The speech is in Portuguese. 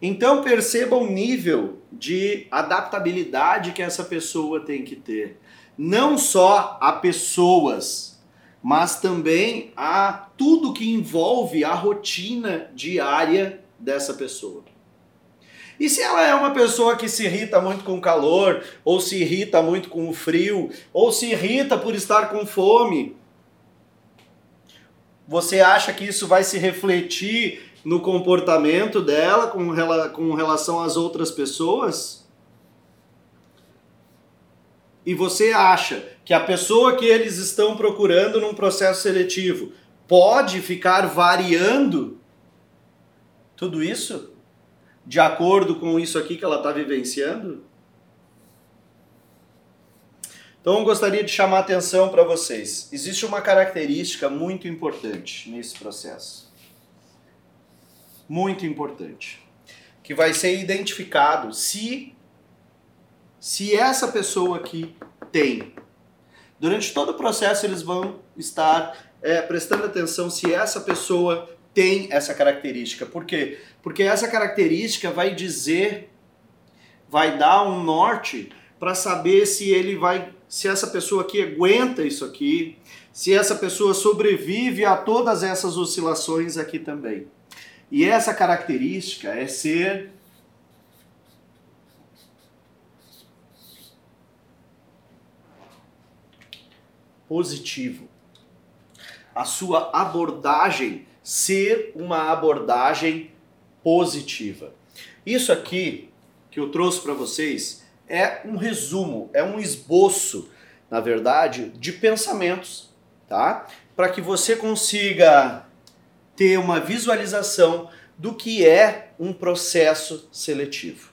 Então perceba o nível de adaptabilidade que essa pessoa tem que ter. Não só a pessoas, mas também a tudo que envolve a rotina diária dessa pessoa. E se ela é uma pessoa que se irrita muito com o calor, ou se irrita muito com o frio, ou se irrita por estar com fome, você acha que isso vai se refletir no comportamento dela com, com relação às outras pessoas? E você acha que a pessoa que eles estão procurando num processo seletivo pode ficar variando tudo isso? de acordo com isso aqui que ela está vivenciando? Então eu gostaria de chamar a atenção para vocês. Existe uma característica muito importante nesse processo. Muito importante. Que vai ser identificado se se essa pessoa aqui tem. Durante todo o processo eles vão estar é, prestando atenção se essa pessoa tem essa característica. Por quê? Porque essa característica vai dizer, vai dar um norte para saber se ele vai, se essa pessoa aqui aguenta isso aqui, se essa pessoa sobrevive a todas essas oscilações aqui também. E essa característica é ser positivo. A sua abordagem ser uma abordagem positiva. Isso aqui que eu trouxe para vocês é um resumo, é um esboço, na verdade, de pensamentos, tá? Para que você consiga ter uma visualização do que é um processo seletivo.